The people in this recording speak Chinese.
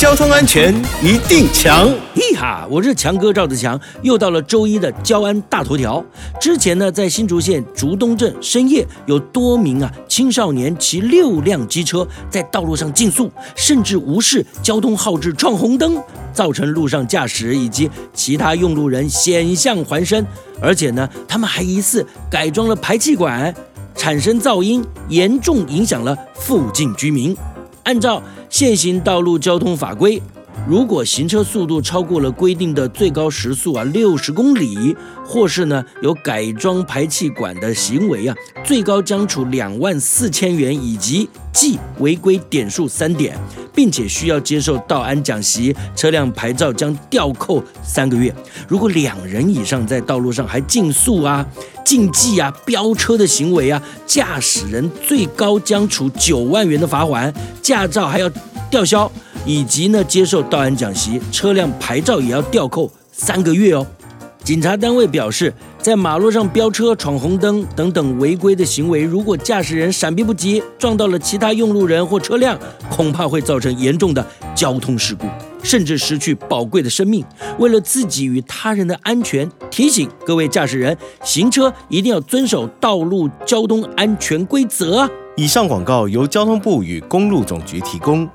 交通安全一定强！嘿哈，我是强哥赵子强，又到了周一的交安大头条。之前呢，在新竹县竹东镇深夜，有多名啊青少年骑六辆机车在道路上竞速，甚至无视交通号志闯红灯，造成路上驾驶以及其他用路人险象环生。而且呢，他们还疑似改装了排气管，产生噪音，严重影响了附近居民。按照现行道路交通法规，如果行车速度超过了规定的最高时速啊六十公里，或是呢有改装排气管的行为啊，最高将处两万四千元以及记违规点数三点，并且需要接受道安讲习，车辆牌照将吊扣三个月。如果两人以上在道路上还竞速啊、竞技啊、飙车的行为啊，驾驶人最高将处九万元的罚款，驾照还要吊销。以及呢，接受道安讲习，车辆牌照也要吊扣三个月哦。警察单位表示，在马路上飙车、闯红灯等等违规的行为，如果驾驶人闪避不及，撞到了其他用路人或车辆，恐怕会造成严重的交通事故，甚至失去宝贵的生命。为了自己与他人的安全，提醒各位驾驶人，行车一定要遵守道路交通安全规则！以上广告由交通部与公路总局提供。